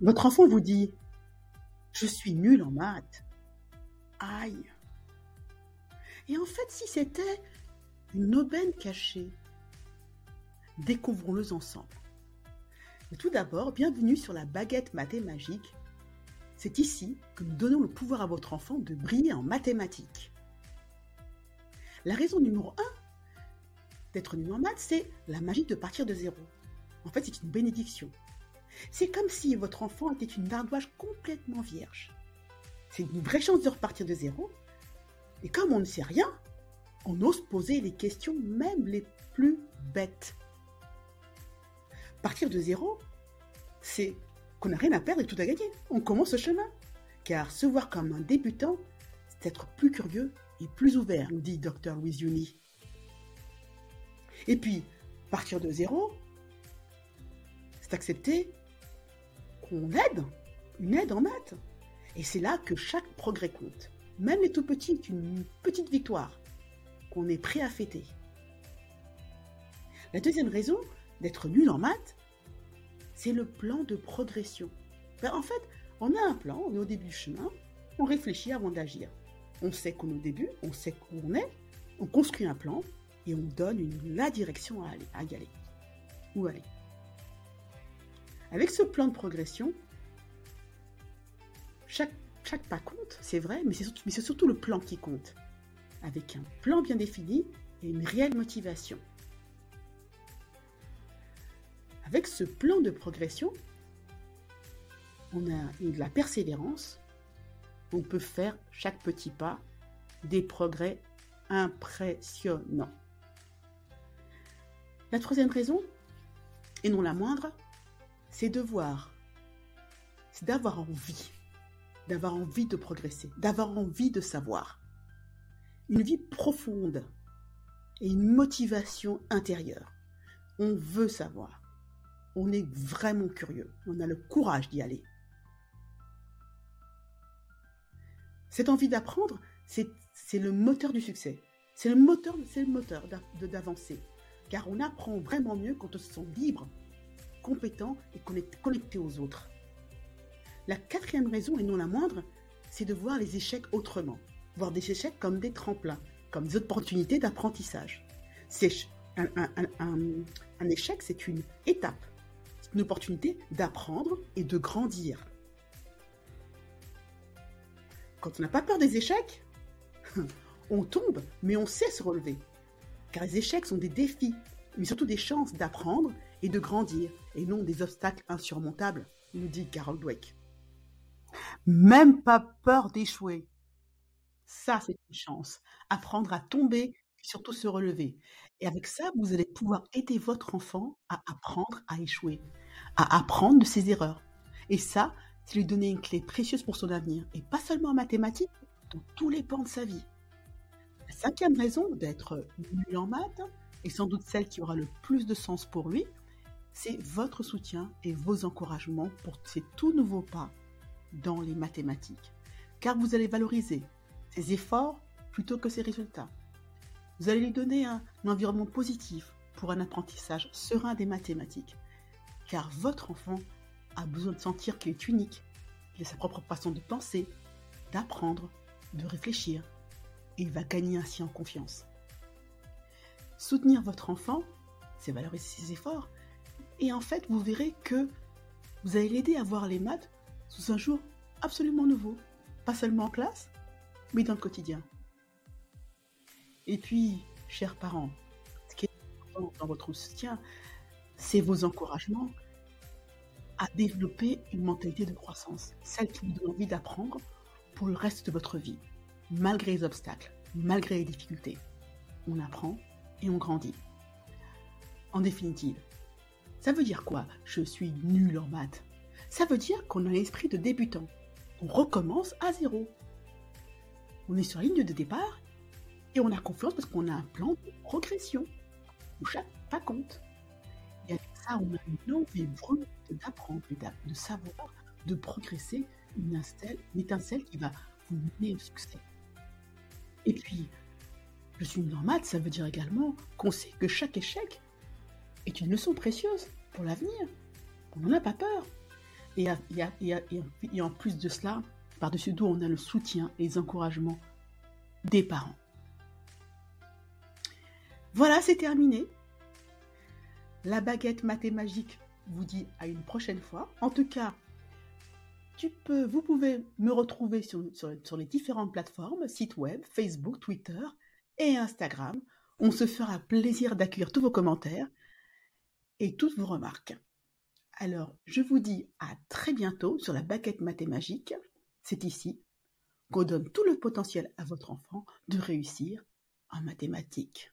Votre enfant vous dit Je suis nul en maths. Aïe. Et en fait, si c'était une aubaine cachée, découvrons-le ensemble. tout d'abord, bienvenue sur la baguette mathématique. C'est ici que nous donnons le pouvoir à votre enfant de briller en mathématiques. La raison numéro 1 d'être nul en maths, c'est la magie de partir de zéro. En fait, c'est une bénédiction. C'est comme si votre enfant était une ardoise complètement vierge. C'est une vraie chance de repartir de zéro. Et comme on ne sait rien, on ose poser les questions même les plus bêtes. Partir de zéro, c'est qu'on n'a rien à perdre et tout à gagner. On commence ce chemin. Car se voir comme un débutant, c'est être plus curieux et plus ouvert, nous dit Dr. Louis Uni. Et puis, partir de zéro, c'est accepter qu'on aide, une aide en maths. Et c'est là que chaque progrès compte. Même les tout petits, une petite victoire qu'on est prêt à fêter. La deuxième raison d'être nul en maths, c'est le plan de progression. Ben, en fait, on a un plan, on est au début du chemin, on réfléchit avant d'agir. On sait qu'on est au début, on sait où on est, on construit un plan et on donne la direction à, aller, à y aller. Où aller Avec ce plan de progression, chaque, chaque pas compte, c'est vrai, mais c'est surtout, surtout le plan qui compte. Avec un plan bien défini et une réelle motivation. Avec ce plan de progression, on a de la persévérance, on peut faire chaque petit pas des progrès impressionnants. La troisième raison, et non la moindre, c'est de voir, c'est d'avoir envie, d'avoir envie de progresser, d'avoir envie de savoir. Une vie profonde et une motivation intérieure. On veut savoir. On est vraiment curieux. On a le courage d'y aller. Cette envie d'apprendre, c'est le moteur du succès. C'est le moteur, moteur d'avancer. Car on apprend vraiment mieux quand on se sent libre, compétent et connecté aux autres. La quatrième raison, et non la moindre, c'est de voir les échecs autrement. Voir des échecs comme des tremplins, comme des opportunités d'apprentissage. Un, un échec, c'est une étape, une opportunité d'apprendre et de grandir. Quand on n'a pas peur des échecs, on tombe, mais on sait se relever. Car les échecs sont des défis, mais surtout des chances d'apprendre et de grandir, et non des obstacles insurmontables, nous dit Carol Dweck. Même pas peur d'échouer. Ça, c'est une chance. Apprendre à tomber, et surtout se relever. Et avec ça, vous allez pouvoir aider votre enfant à apprendre à échouer, à apprendre de ses erreurs. Et ça, c'est lui donner une clé précieuse pour son avenir, et pas seulement en mathématiques, dans tous les pans de sa vie. La cinquième raison d'être nul en maths, et sans doute celle qui aura le plus de sens pour lui, c'est votre soutien et vos encouragements pour ces tout nouveaux pas dans les mathématiques. Car vous allez valoriser ses efforts plutôt que ses résultats. Vous allez lui donner un, un environnement positif pour un apprentissage serein des mathématiques. Car votre enfant a besoin de sentir qu'il est unique, qu'il a sa propre façon de penser, d'apprendre, de réfléchir, et il va gagner ainsi en confiance. Soutenir votre enfant, c'est valoriser ses efforts, et en fait, vous verrez que vous allez l'aider à voir les maths sous un jour absolument nouveau, pas seulement en classe, mais dans le quotidien. Et puis, chers parents, ce qui est important dans votre soutien, c'est vos encouragements, à développer une mentalité de croissance, celle qui vous donne envie d'apprendre pour le reste de votre vie, malgré les obstacles, malgré les difficultés. On apprend et on grandit. En définitive, ça veut dire quoi Je suis nul en maths? Ça veut dire qu'on a l'esprit de débutant. On recommence à zéro. On est sur la ligne de départ et on a confiance parce qu'on a un plan de progression où chaque pas compte on a une envie brûlante d'apprendre, de savoir, de progresser, une, étincelle qui va vous mener au succès. Et puis, je suis une maths, ça veut dire également qu'on sait que chaque échec est une leçon précieuse pour l'avenir. On n'en a pas peur. Et, en plus de cela, par-dessus tout, on a le soutien et les encouragements des parents. Voilà, c'est terminé. La baguette mathématique vous dit à une prochaine fois. En tout cas, tu peux, vous pouvez me retrouver sur, les différentes plateformes, sites web, Facebook, Twitter et Instagram. On se fera plaisir d'accueillir tous vos commentaires et toutes vos remarques. Alors, je vous dis à très bientôt sur la baguette mathématique. C'est ici qu'on donne tout le potentiel à votre enfant de réussir en mathématiques.